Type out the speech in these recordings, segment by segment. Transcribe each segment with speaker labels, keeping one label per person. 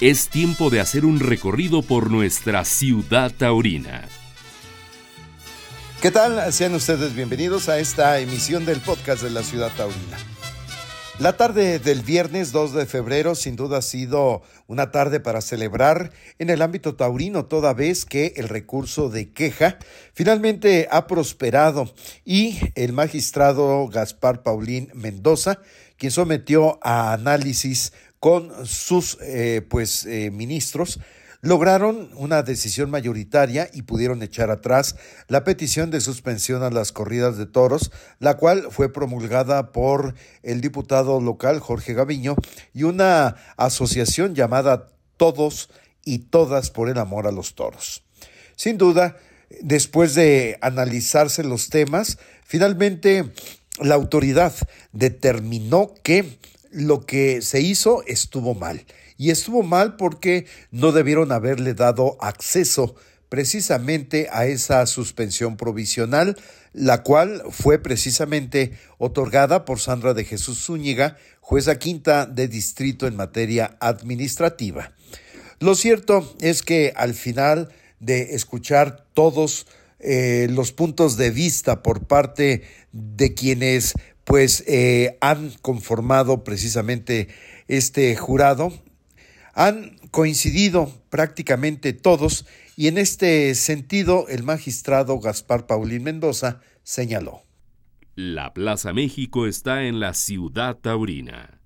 Speaker 1: es tiempo de hacer un recorrido por nuestra ciudad taurina.
Speaker 2: ¿Qué tal? Sean ustedes bienvenidos a esta emisión del podcast de la ciudad taurina. La tarde del viernes 2 de febrero sin duda ha sido una tarde para celebrar en el ámbito taurino toda vez que el recurso de queja finalmente ha prosperado y el magistrado Gaspar Paulín Mendoza, quien sometió a análisis con sus eh, pues, eh, ministros, lograron una decisión mayoritaria y pudieron echar atrás la petición de suspensión a las corridas de toros, la cual fue promulgada por el diputado local Jorge Gaviño y una asociación llamada Todos y Todas por el Amor a los Toros. Sin duda, después de analizarse los temas, finalmente la autoridad determinó que lo que se hizo estuvo mal. Y estuvo mal porque no debieron haberle dado acceso precisamente a esa suspensión provisional, la cual fue precisamente otorgada por Sandra de Jesús Zúñiga, jueza quinta de distrito en materia administrativa. Lo cierto es que al final de escuchar todos eh, los puntos de vista por parte de quienes pues eh, han conformado precisamente este jurado, han coincidido prácticamente todos y en este sentido el magistrado Gaspar Paulín Mendoza señaló.
Speaker 1: La Plaza México está en la ciudad taurina.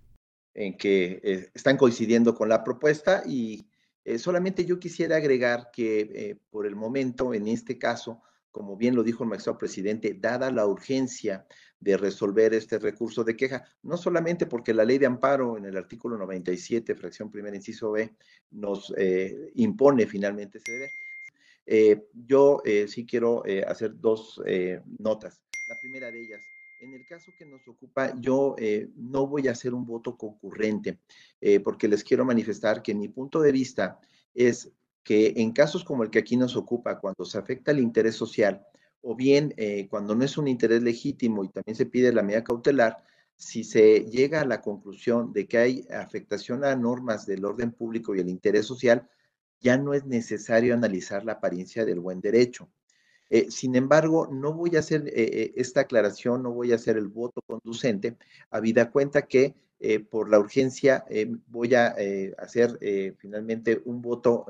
Speaker 3: En que eh, están coincidiendo con la propuesta y eh, solamente yo quisiera agregar que por el momento, en este caso, como bien lo dijo el magistrado presidente, dada la urgencia de resolver este recurso de queja, no solamente porque la ley de amparo en el artículo 97, fracción primera, inciso B, nos eh, impone finalmente ese deber. Eh, yo eh, sí quiero hacer dos notas. La primera de ellas, en el caso que nos ocupa, yo no voy a hacer un voto concurrente, porque les quiero manifestar que mi punto de vista es que en casos como el que aquí nos ocupa, cuando se afecta el interés social, o bien eh, cuando no es un interés legítimo y también se pide la medida cautelar, si se llega a la conclusión de que hay afectación a normas del orden público y el interés social, ya no es necesario analizar la apariencia del buen derecho. Eh, sin embargo, no voy a hacer eh, esta aclaración, no voy a hacer el voto conducente, habida cuenta que por la urgencia voy a hacer finalmente un voto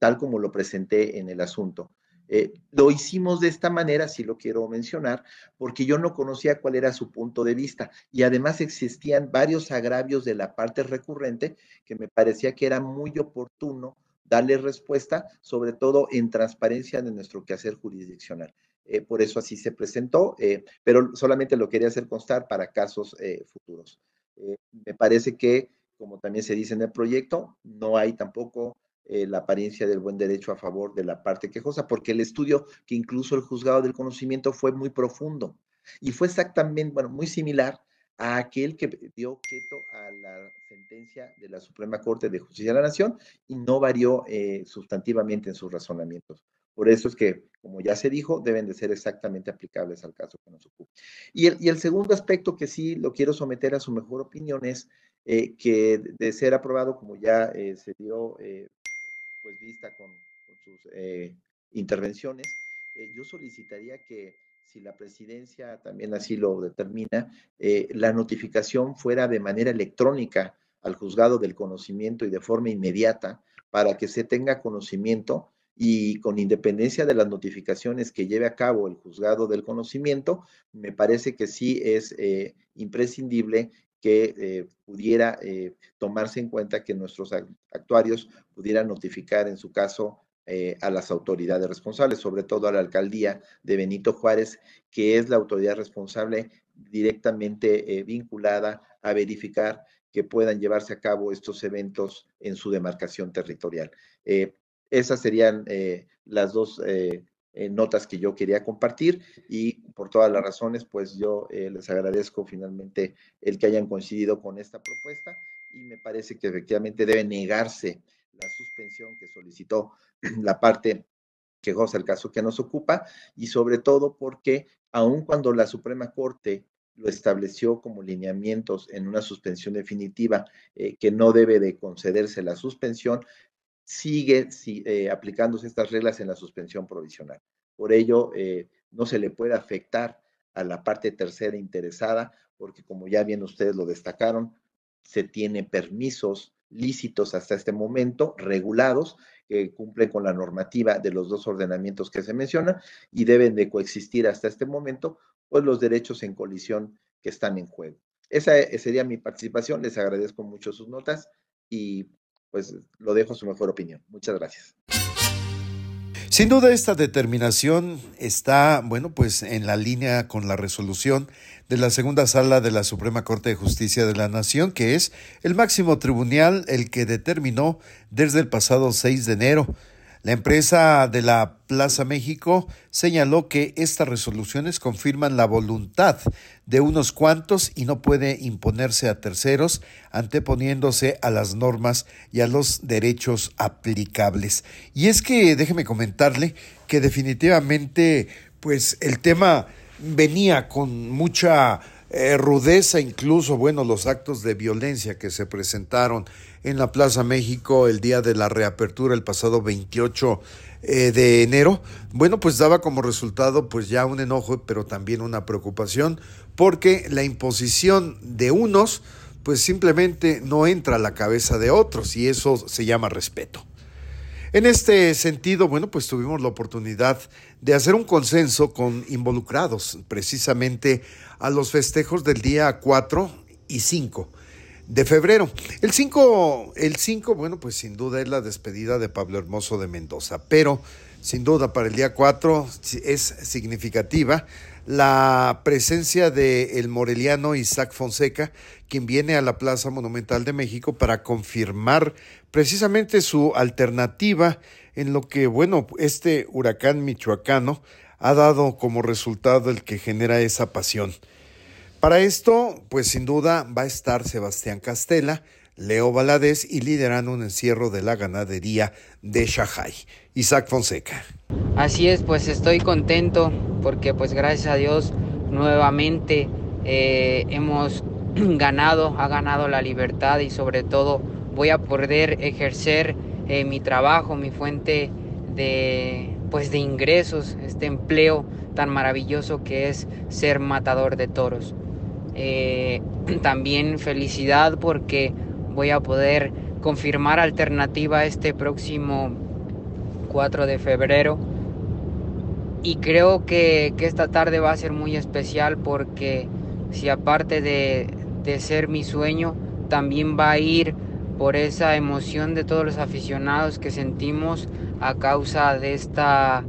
Speaker 3: tal como lo presenté en el asunto. Eh, lo hicimos de esta manera, si lo quiero mencionar, porque yo no conocía cuál era su punto de vista y además existían varios agravios de la parte recurrente que me parecía que era muy oportuno darle respuesta, sobre todo en transparencia de nuestro quehacer jurisdiccional. Eh, por eso así se presentó, eh, pero solamente lo quería hacer constar para casos futuros. me parece que, como también se dice en el proyecto, no hay tampoco eh, la apariencia del buen derecho a favor de la parte quejosa, porque el estudio que incluso el juzgado del conocimiento fue muy profundo y fue exactamente, bueno, muy similar a aquel que dio objeto a la sentencia de la Suprema Corte de Justicia de la Nación y no varió eh, sustantivamente en sus razonamientos. Por eso es que, como ya se dijo, deben de ser exactamente aplicables al caso que nos ocupa. Y el, segundo aspecto que sí lo quiero someter a su mejor opinión es eh, que de ser aprobado, como ya se dio pues vista con, sus eh, intervenciones, eh, yo solicitaría que si la presidencia también así lo determina, eh, la notificación fuera de manera electrónica al juzgado del conocimiento y de forma inmediata para que se tenga conocimiento y con independencia de las notificaciones que lleve a cabo el juzgado del conocimiento, me parece que sí es imprescindible que eh, pudiera eh, tomarse en cuenta que nuestros actuarios pudieran notificar en su caso eh, a las autoridades responsables, sobre todo a la alcaldía de Benito Juárez, que es la autoridad responsable directamente vinculada a verificar que puedan llevarse a cabo estos eventos en su demarcación territorial. esas serían las dos notas que yo quería compartir y por todas las razones, pues yo eh, les agradezco finalmente el que hayan coincidido con esta propuesta y me parece que efectivamente debe negarse la suspensión que solicitó la parte que goza el caso que nos ocupa y sobre todo porque aun cuando la Suprema Corte lo estableció como lineamientos en una suspensión definitiva eh, que no debe de concederse la suspensión, sigue eh, aplicándose estas reglas en la suspensión provisional. Por ello, no se le puede afectar a la parte tercera interesada, porque como ya bien ustedes lo destacaron, se tiene permisos lícitos hasta este momento, regulados, que cumplen con la normativa de los dos ordenamientos que se mencionan y deben de coexistir hasta este momento, pues los derechos en colisión que están en juego. Esa sería mi participación, les agradezco mucho sus notas y pues lo dejo a su mejor opinión. Muchas gracias.
Speaker 2: Sin duda esta determinación está, bueno, pues en la línea con la resolución de la segunda sala de la Suprema Corte de Justicia de la Nación, que es el máximo tribunal el que determinó desde el pasado 6 de enero la empresa de la Plaza México señaló que estas resoluciones confirman la voluntad de unos cuantos y no puede imponerse a terceros, anteponiéndose a las normas y a los derechos aplicables. Y es que déjeme comentarle que definitivamente pues el tema venía con mucha eh, rudeza, incluso, bueno, los actos de violencia que se presentaron en la Plaza México el día de la reapertura el pasado 28 eh, de enero, bueno, pues daba como resultado pues ya un enojo, pero también una preocupación, porque la imposición de unos pues simplemente no entra a la cabeza de otros y eso se llama respeto. En este sentido, bueno, pues tuvimos la oportunidad de hacer un consenso con involucrados precisamente a los festejos del día 4 y 5 de febrero. El 5, el 5, bueno, pues sin duda es la despedida de Pablo Hermoso de Mendoza, pero sin duda para el día 4 es significativa la presencia de el moreliano Isaac Fonseca, quien viene a la Plaza Monumental de México para confirmar precisamente su alternativa en lo que, bueno, este huracán michoacano ha dado como resultado el que genera esa pasión. Para esto, pues sin duda va a estar Sebastián Castela, Leo Valadez y liderando un encierro de la ganadería de Shahai. Isaac Fonseca.
Speaker 4: Así es, pues estoy contento porque pues gracias a Dios nuevamente eh, hemos ganado, ha ganado la libertad y sobre todo voy a poder ejercer eh, mi trabajo, mi fuente de, pues de ingresos, este empleo tan maravilloso que es ser matador de toros. Eh, también felicidad porque voy a poder confirmar alternativa este próximo 4 de febrero. Y creo que, esta tarde va a ser muy especial porque si aparte de, de ser mi sueño, también va a ir por esa emoción de todos los aficionados que sentimos a causa de esta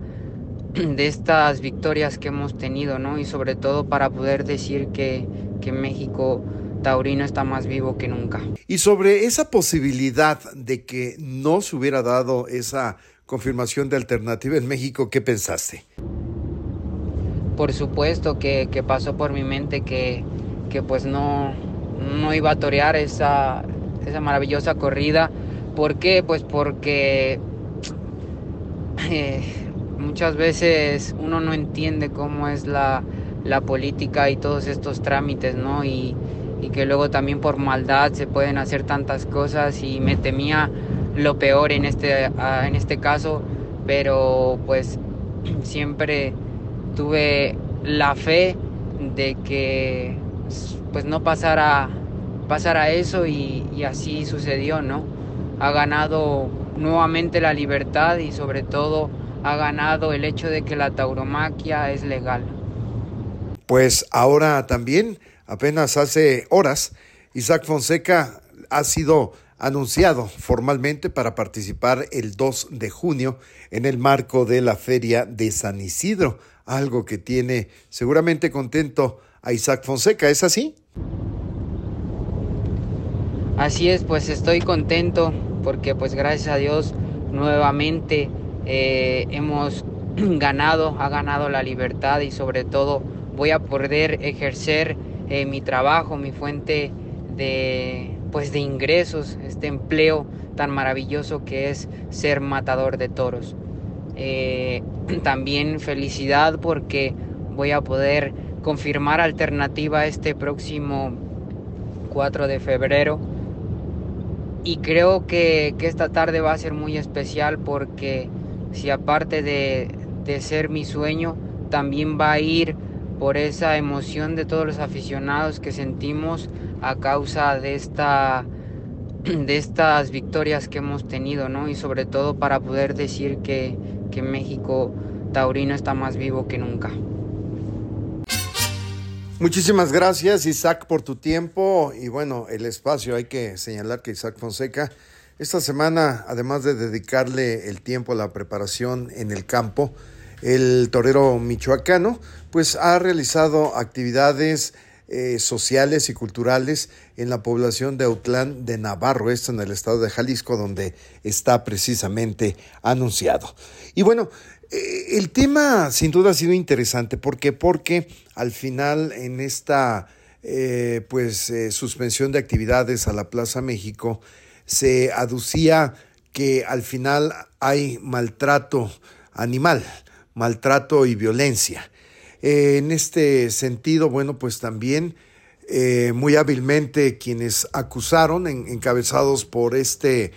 Speaker 4: de estas victorias que hemos tenido, ¿no? Y sobre todo para poder decir que, que México taurino está más vivo que nunca.
Speaker 2: Y sobre esa posibilidad de que no se hubiera dado esa confirmación de alternativa en México, ¿qué pensaste?
Speaker 4: Por supuesto que, que pasó por mi mente que, que pues no, no iba a torear esa, esa maravillosa corrida. ¿Por qué? Pues porque eh, muchas veces uno no entiende cómo es la, política y todos estos trámites, ¿no? Y, que luego también por maldad se pueden hacer tantas cosas y me temía lo peor en este, en este caso, pero pues siempre tuve la fe de que pues no pasara pasara eso y, así sucedió, ¿no? Ha ganado nuevamente la libertad y sobre todo ha ganado el hecho de que la tauromaquia es legal.
Speaker 2: Pues ahora también, apenas hace horas, Isaac Fonseca ha sido anunciado formalmente para participar el 2 de junio en el marco de la Feria de San Isidro, algo que tiene seguramente contento a Isaac Fonseca, ¿es así?
Speaker 4: Así es, pues estoy contento porque pues gracias a Dios nuevamente eh, hemos ganado, ha ganado la libertad y sobre todo voy a poder ejercer eh, mi trabajo, mi fuente de pues de ingresos, este empleo tan maravilloso que es ser matador de toros. Eh, también felicidad porque voy a poder confirmar alternativa este próximo 4 de febrero. Y creo que, que esta tarde va a ser muy especial porque si aparte de, de ser mi sueño, también va a ir por esa emoción de todos los aficionados que sentimos a causa de esta de estas victorias que hemos tenido, ¿no? Y sobre todo para poder decir que, que México taurino está más vivo que nunca.
Speaker 2: Muchísimas gracias Isaac por tu tiempo y bueno, el espacio. Hay que señalar que Isaac Fonseca esta semana, además de dedicarle el tiempo a la preparación en el campo, el torero michoacano, pues ha realizado actividades eh, sociales y culturales en la población de Autlán de Navarro, esto en el estado de Jalisco, donde está precisamente anunciado. Y bueno, eh, el tema sin duda ha sido interesante. ¿Por qué? Porque al final en esta eh, pues suspensión de actividades a la Plaza México se aducía que al final hay maltrato animal maltrato y violencia. Eh, en este sentido, bueno, pues también eh, muy hábilmente quienes acusaron, encabezados por este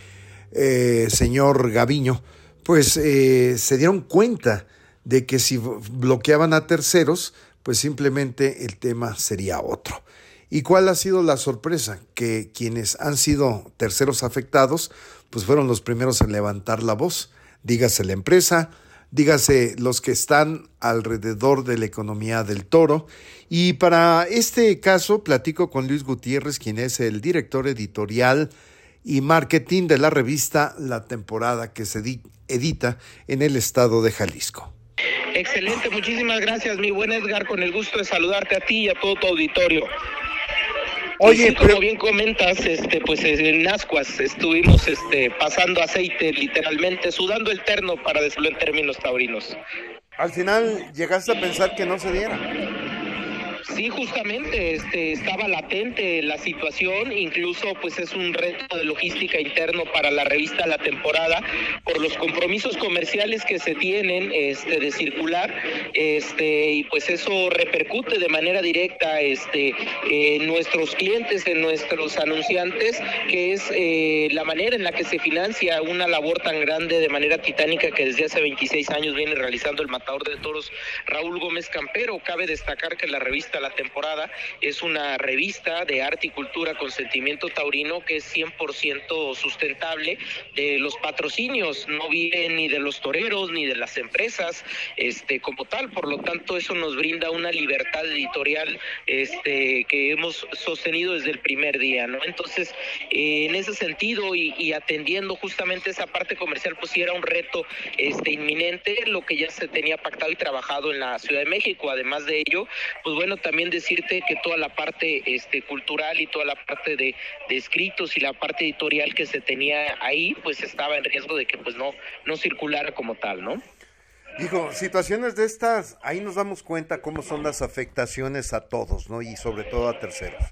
Speaker 2: eh, señor Gaviño, pues se dieron cuenta de que si bloqueaban a terceros, pues simplemente el tema sería otro. ¿Y cuál ha sido la sorpresa? Que quienes han sido terceros afectados, pues fueron los primeros en levantar la voz. Dígase la empresa, dígase los que están alrededor de la economía del toro. Y para este caso platico con Luis Gutiérrez, quien es el director editorial y marketing de la revista La temporada que se edita en el estado de Jalisco.
Speaker 5: Excelente, muchísimas gracias, mi buen Edgar, con el gusto de saludarte a ti y a todo tu auditorio. Oye, como bien comentas, este, pues en Ascuas estuvimos este, pasando aceite, literalmente, sudando el terno, para decirlo en términos taurinos.
Speaker 2: Al final llegaste a pensar que no se diera.
Speaker 5: Sí, justamente este, estaba latente la situación, incluso pues es un reto de logística interno para la revista La Temporada por los compromisos comerciales que se tienen este, de circular este, y pues eso repercute de manera directa este, en nuestros clientes, en nuestros anunciantes, que es eh, la manera en la que se financia una labor tan grande de manera titánica que desde hace 26 años viene realizando el matador de toros Raúl Gómez Campero. Cabe destacar que la revista la temporada. Es una revista de arte y cultura con sentimiento taurino que es 100% sustentable. De los patrocinios no viven ni de los toreros ni de las empresas este, como tal. Por lo tanto, eso nos brinda una libertad editorial este, que hemos sostenido desde el primer día. ¿no? Entonces, eh, en ese sentido y, atendiendo justamente esa parte comercial, pues sí era un reto este, inminente, lo que ya se tenía pactado y trabajado en la Ciudad de México. Además de ello, pues bueno, también decirte que toda la parte este, cultural y toda la parte de, escritos y la parte editorial que se tenía ahí, pues estaba en riesgo de que pues no, no circulara como tal, ¿no?
Speaker 2: Dijo, situaciones de estas, ahí nos damos cuenta cómo son las afectaciones a todos, ¿no? Y sobre todo a terceros.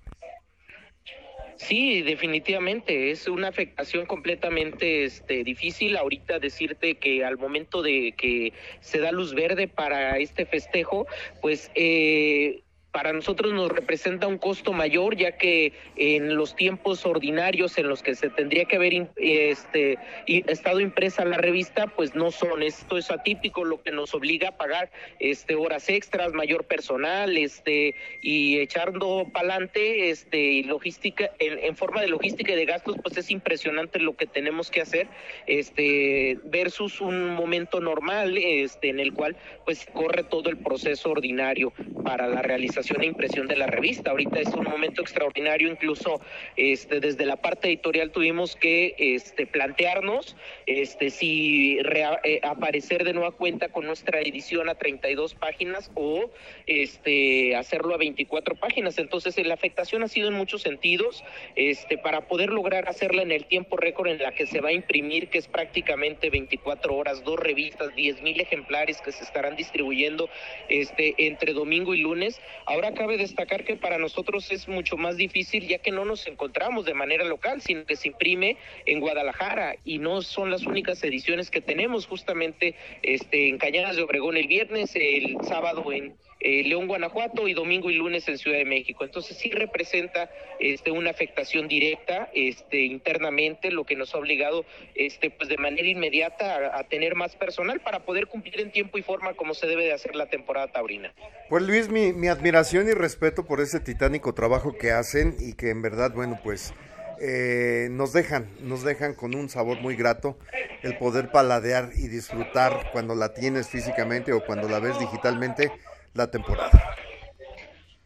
Speaker 5: Sí, definitivamente es una afectación completamente este, difícil. Ahorita decirte que al momento de que se da luz verde para este festejo, pues eh, para nosotros nos representa un costo mayor, ya que en los tiempos ordinarios en los que se tendría que haber este, estado impresa la revista, pues no son. Esto es atípico, lo que nos obliga a pagar este, horas extras, mayor personal, este, y echando para adelante, este, logística, en, forma de logística y de gastos, pues es impresionante lo que tenemos que hacer, este, versus un momento normal, este, en el cual pues corre todo el proceso ordinario para la realización e impresión de la revista. Ahorita es un momento extraordinario, incluso este, desde la parte editorial tuvimos que este, plantearnos este, si eh, aparecer de nueva cuenta con nuestra edición a 32 páginas o este, hacerlo a 24 páginas. Entonces, la afectación ha sido en muchos sentidos este, para poder lograr hacerla en el tiempo récord en la que se va a imprimir, que es prácticamente 24 horas, dos revistas, 10 mil ejemplares que se estarán distribuyendo este, entre domingo y lunes. Ahora cabe destacar que para nosotros es mucho más difícil ya que no nos encontramos de manera local, sino que se imprime en Guadalajara y no son las únicas ediciones que tenemos. Justamente este, en Cañadas de Obregón el viernes, el sábado en eh, León, Guanajuato y domingo y lunes en Ciudad de México. Entonces sí representa este, una afectación directa este, internamente, lo que nos ha obligado este, pues de manera inmediata a, tener más personal para poder cumplir en tiempo y forma como se debe de hacer la temporada taurina.
Speaker 2: Pues Luis, mi, mi admiración y respeto por ese titánico trabajo que hacen y que en verdad, bueno, pues eh, nos dejan, nos dejan con un sabor muy grato el poder paladear y disfrutar cuando la tienes físicamente o cuando la ves digitalmente la temporada.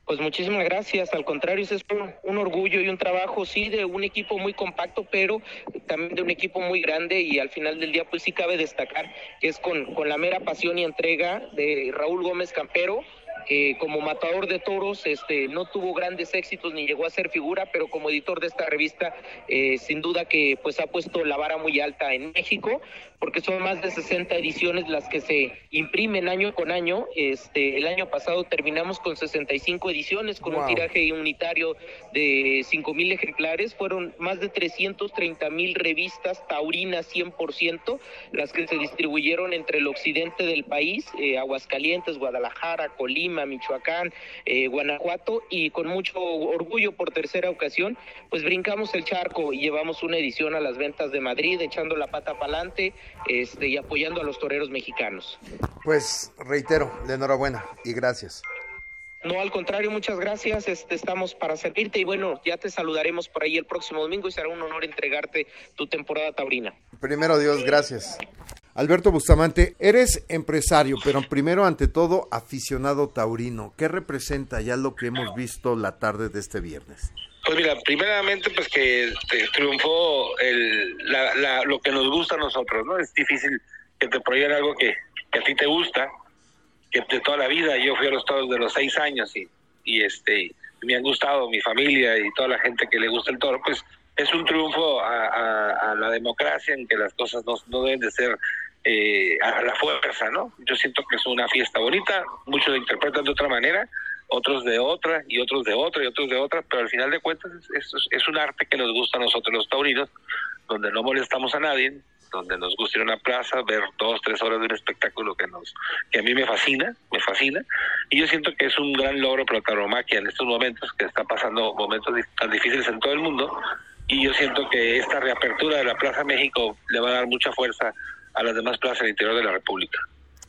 Speaker 5: Pues muchísimas gracias, al contrario, es un, orgullo y un trabajo, sí, de un equipo muy compacto, pero también de un equipo muy grande y al final del día, pues sí cabe destacar que es con, con la mera pasión y entrega de Raúl Gómez Campero, que como matador de toros este, no tuvo grandes éxitos ni llegó a ser figura, pero como editor de esta revista, eh, sin duda que pues ha puesto la vara muy alta en México, porque son más de 60 ediciones las que se imprimen año con año. Este, el año pasado terminamos con 65 ediciones, con un tiraje unitario de 5 mil ejemplares. Fueron más de 330 mil revistas taurinas 100%, las que se distribuyeron entre el occidente del país, eh, Aguascalientes, Guadalajara, Colima, Michoacán, eh, Guanajuato y con mucho orgullo por tercera ocasión, pues brincamos el charco y llevamos una edición a las ventas de Madrid, echando la pata para adelante este, y apoyando a los toreros mexicanos.
Speaker 2: Pues reitero, de enhorabuena y gracias.
Speaker 5: No, al contrario, muchas gracias. Este, estamos para servirte y bueno, ya te saludaremos por ahí el próximo domingo y será un honor entregarte tu temporada taurina.
Speaker 2: Primero Dios, gracias. Alberto Bustamante, eres empresario, pero primero ante todo aficionado taurino. ¿Qué representa ya lo que hemos visto la tarde de este viernes?
Speaker 6: Pues mira, primeramente pues que este, triunfó el, lo que nos gusta a nosotros, ¿no? Es difícil que te prohíban algo que, a ti te gusta, que de toda la vida, yo fui a los toros de los seis años y, y este me han gustado mi familia y toda la gente que le gusta el toro, pues es un triunfo a, la democracia en que las cosas no deben de ser eh, a la fuerza, ¿no? Yo siento que es una fiesta bonita, muchos la interpretan de otra manera, otros de otra y otros de otra y otros de otra, pero al final de cuentas es, es, un arte que nos gusta a nosotros los taurinos, donde no molestamos a nadie, donde nos gusta ir a una plaza, ver dos, tres horas de un espectáculo que nos que a mí me fascina, me fascina, y yo siento que es un gran logro para la tauromaquia en estos momentos, que está pasando momentos tan difíciles en todo el mundo, y yo siento que esta reapertura de la Plaza México le va a dar mucha fuerza a las demás plazas del interior de la República.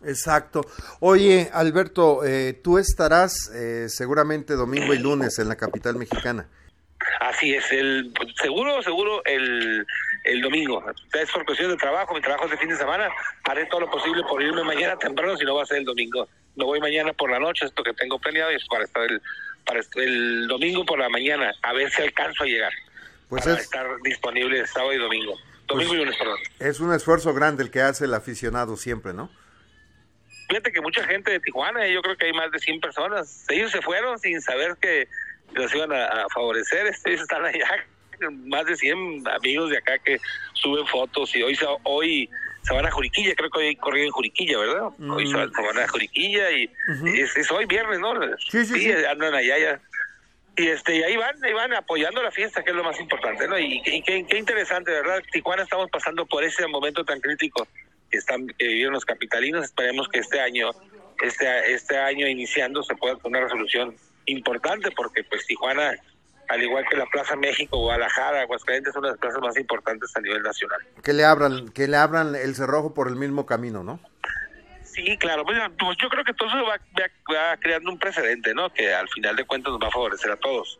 Speaker 2: Exacto. Oye, Alberto, eh, tú estarás eh, seguramente domingo y lunes en la capital mexicana.
Speaker 6: Así es, el seguro, seguro el, el domingo. Es por cuestión de trabajo, mi trabajo es de fin de semana. Haré todo lo posible por irme mañana temprano, si no va a ser el domingo. Me voy mañana por la noche, esto que tengo planeado es para estar el, para el domingo por la mañana, a ver si alcanzo a llegar. Pues para estar disponible sábado y domingo. Domingo pues y lunes, perdón.
Speaker 2: Es un esfuerzo grande el que hace el aficionado siempre, ¿no?
Speaker 6: Fíjate que mucha gente de Tijuana, yo creo que hay más de 100 personas, ellos se fueron sin saber que los iban a, favorecer, este, ellos están allá, más de 100 amigos de acá que suben fotos y hoy se, hoy se van a Juriquilla, creo que hoy corrió en Juriquilla, ¿verdad? Hoy se, van a Juriquilla y es, hoy viernes, ¿no?
Speaker 2: Sí, sí, sí,
Speaker 6: andan allá ya y este y ahí van ahí van apoyando la fiesta que es lo más importante no y, qué, interesante verdad Tijuana estamos pasando por ese momento tan crítico que están que vivieron los capitalinos esperemos que este año este este año iniciando se pueda tener una resolución importante porque pues Tijuana al igual que la Plaza México, Guadalajara, Aguascalientes son las plazas más importantes a nivel nacional.
Speaker 2: Que le abran, que le abran el cerrojo por el mismo camino, ¿no?
Speaker 6: Sí, claro, pues, pues, yo creo que todo eso va, creando un precedente, ¿no? Que al final de cuentas nos va a favorecer a todos.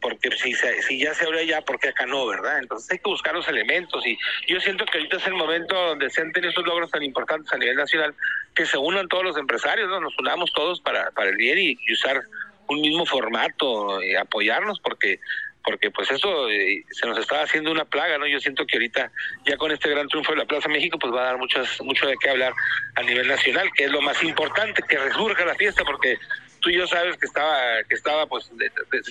Speaker 6: Porque si, si ya se abre ya, ¿por qué acá no, verdad? Entonces hay que buscar los elementos y yo siento que ahorita es el momento donde se han tenido estos logros tan importantes a nivel nacional, que se unan todos los empresarios, ¿no? Nos unamos todos para, para el bien y usar un mismo formato, y apoyarnos, porque porque pues eso eh, se nos está haciendo una plaga, ¿no? Yo siento que ahorita ya con este gran triunfo de la Plaza México pues va a dar muchas, mucho de qué hablar a nivel nacional, que es lo más importante, que resurja la fiesta, porque tú y yo sabes que estaba, que estaba pues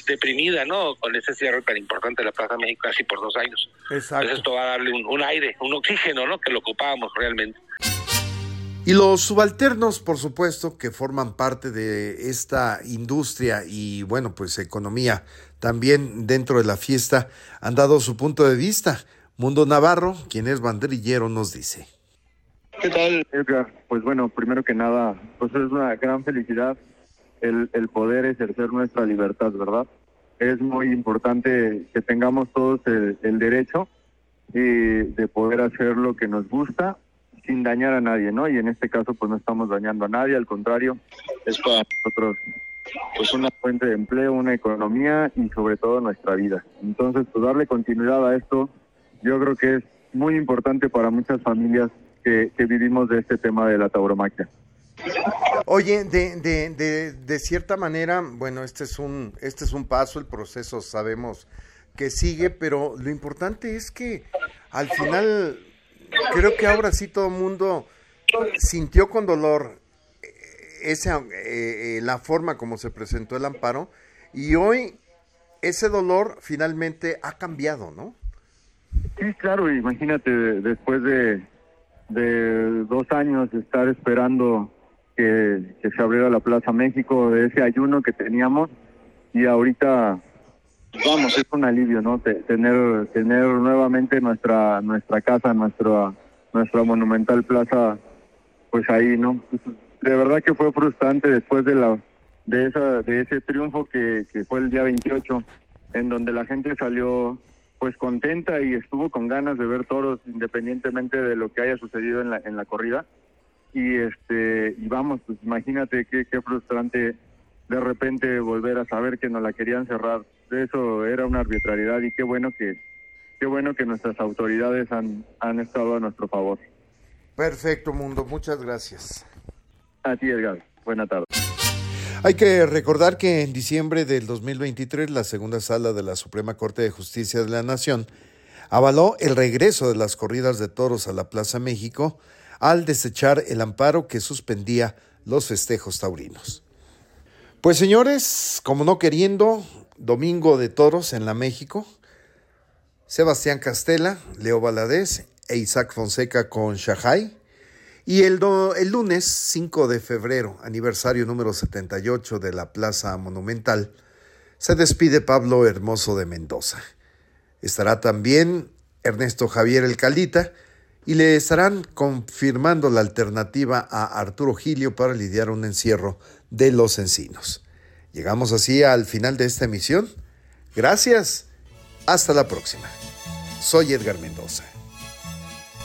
Speaker 6: deprimida, ¿no? Con ese cierre tan importante de la Plaza México casi por dos años. Exacto. Entonces esto va a darle un, un aire, un oxígeno, ¿no? Que lo ocupábamos realmente.
Speaker 2: Y los subalternos, por supuesto, que forman parte de esta industria y, bueno, pues economía también dentro de la fiesta, han dado su punto de vista. Mundo Navarro, quien es banderillero, nos dice.
Speaker 7: ¿Qué tal? Pues bueno, primero que nada, pues es una gran felicidad el, poder ejercer nuestra libertad, ¿verdad? Es muy importante que tengamos todos el, el derecho eh, de poder hacer lo que nos gusta sin dañar a nadie, ¿no? Y en este caso, pues no estamos dañando a nadie, al contrario, es para nosotros pues una fuente de empleo, una economía y sobre todo nuestra vida. Entonces, pues darle continuidad a esto, yo creo que es muy importante para muchas familias que, vivimos de este tema de la tauromaquia.
Speaker 2: Oye, de, de, de, de, cierta manera, bueno, este es un este es un paso, el proceso sabemos que sigue, pero lo importante es que al final creo que ahora sí todo el mundo sintió con dolor esa eh, eh, la forma como se presentó el amparo y hoy ese dolor finalmente ha cambiado, ¿no?
Speaker 7: Sí, claro, imagínate después de, de dos años de estar esperando que, se abriera la Plaza México, de ese ayuno que teníamos y ahorita vamos es un alivio no tener tener nuevamente nuestra nuestra casa nuestra nuestra monumental plaza pues ahí no de verdad que fue frustrante después de la de esa de ese triunfo que, que fue el día 28 en donde la gente salió pues contenta y estuvo con ganas de ver toros independientemente de lo que haya sucedido en la en la corrida. Y este y vamos pues imagínate qué, qué frustrante de repente volver a saber que nos la querían cerrar. Eso era una arbitrariedad y qué bueno que qué bueno que nuestras autoridades han han estado a nuestro favor.
Speaker 2: Perfecto mundo. Muchas gracias
Speaker 7: a ti Edgar buena tarde
Speaker 2: hay que recordar que en diciembre del 2023 la segunda sala de la Suprema Corte de Justicia de la Nación avaló el regreso de las corridas de toros a la Plaza México al desechar el amparo que suspendía los festejos taurinos. Pues señores, como no queriendo, domingo de toros en la México, Sebastián Castela, Leo Valadez e Isaac Fonseca con Shahai. Y el, do, el lunes 5 de febrero, aniversario número 78 de la Plaza Monumental, se despide Pablo Hermoso de Mendoza. Estará también Ernesto Javier El Caldita, y le estarán confirmando la alternativa a Arturo Gilio para lidiar un encierro de los encinos. Llegamos así al final de esta emisión. Gracias. Hasta la próxima. Soy Edgar Mendoza.